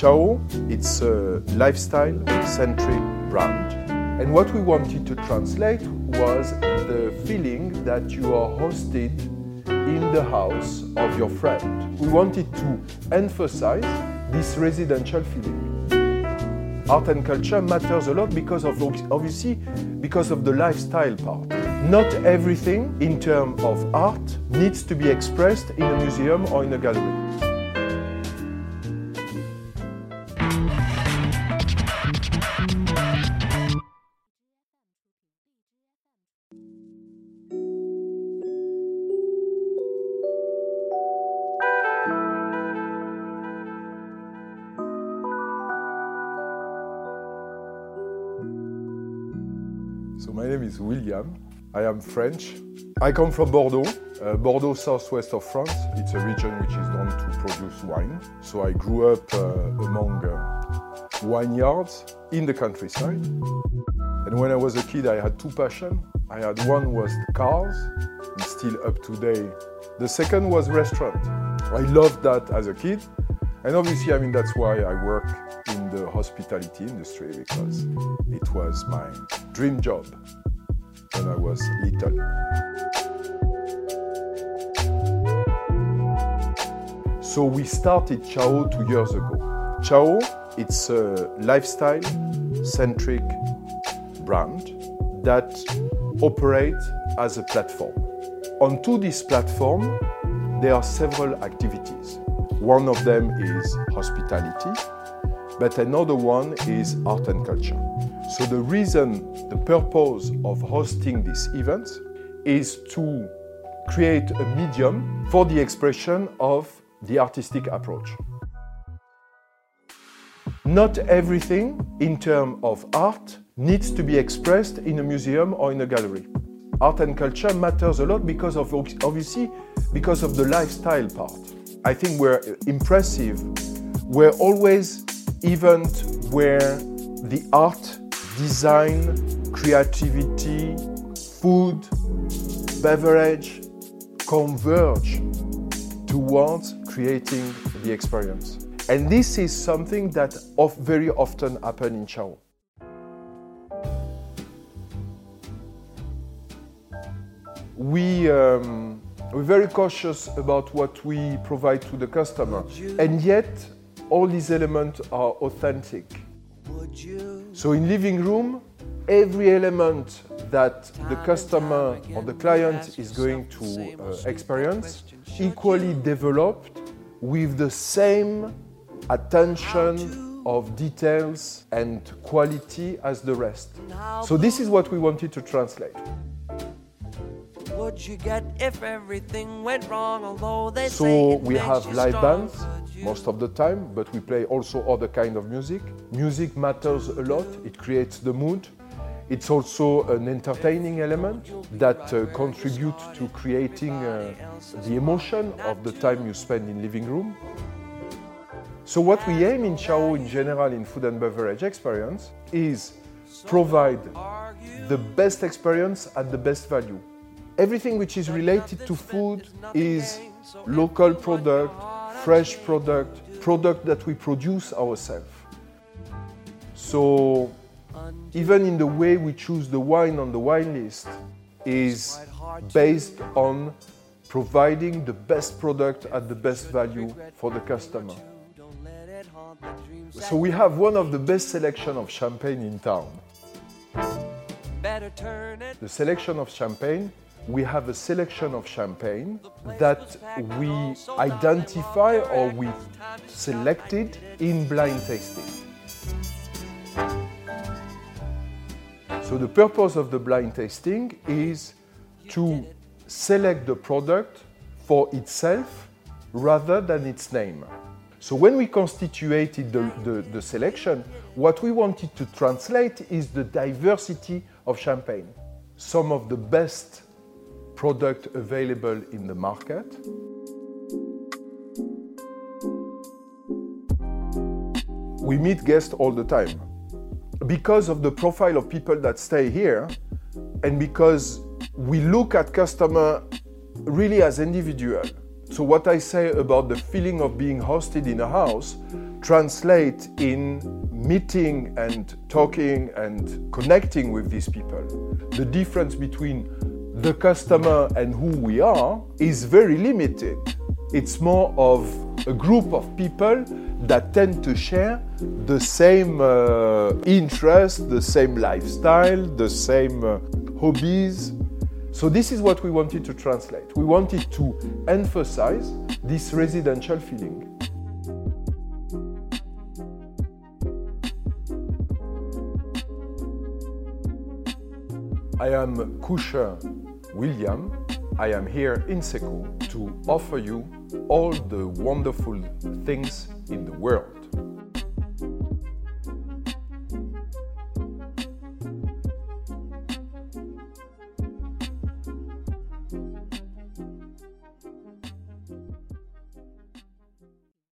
Chao, it's a lifestyle centric brand. And what we wanted to translate was the feeling that you are hosted in the house of your friend. We wanted to emphasize this residential feeling. Art and culture matters a lot because of obviously because of the lifestyle part. Not everything in terms of art needs to be expressed in a museum or in a gallery. So my name is William. I am French. I come from Bordeaux, uh, Bordeaux, southwest of France. It's a region which is known to produce wine. So I grew up uh, among uh, vineyards in the countryside. And when I was a kid, I had two passions. I had one was cars, and still up today. The second was restaurant. I loved that as a kid. And obviously, I mean, that's why I work in the hospitality industry because it was my dream job when I was little. So we started Chao two years ago. Chao, it's a lifestyle centric brand that operates as a platform. Onto this platform, there are several activities. One of them is hospitality, but another one is art and culture. So the reason, the purpose of hosting these events is to create a medium for the expression of the artistic approach. Not everything in terms of art needs to be expressed in a museum or in a gallery. Art and culture matters a lot because of obviously because of the lifestyle part. I think we're impressive. We're always event where the art, design, creativity, food, beverage converge towards creating the experience. And this is something that of very often happen in Chao. We um, we're very cautious about what we provide to the customer, and yet all these elements are authentic. So in living room, every element that the customer or the client is going to uh, experience equally developed with the same attention of details and quality as the rest. So this is what we wanted to translate wrong? Although they so we have live bands most of the time, but we play also other kind of music. Music matters a lot. It creates the mood. It's also an entertaining element that uh, contributes to creating uh, the emotion of the time you spend in living room. So what we aim in Chao in general in food and beverage experience is provide the best experience at the best value everything which is related to food is local product, fresh product, product that we produce ourselves. So even in the way we choose the wine on the wine list is based on providing the best product at the best value for the customer. So we have one of the best selection of champagne in town. The selection of champagne we have a selection of champagne that we identify or we selected in blind tasting. So the purpose of the blind tasting is to select the product for itself rather than its name. So when we constituted the, the, the, selection, what we wanted to translate is the diversity of champagne. Some of the best product available in the market. We meet guests all the time. Because of the profile of people that stay here, and because we look at customer really as individual. So what I say about the feeling of being hosted in a house, translate in meeting and talking and connecting with these people. The difference between the customer and who we are is very limited. It's more of a group of people that tend to share the same uh, interest, the same lifestyle, the same uh, hobbies. So, this is what we wanted to translate. We wanted to emphasize this residential feeling. I am Kusher William. I am here in Sekou to offer you all the wonderful things in the world.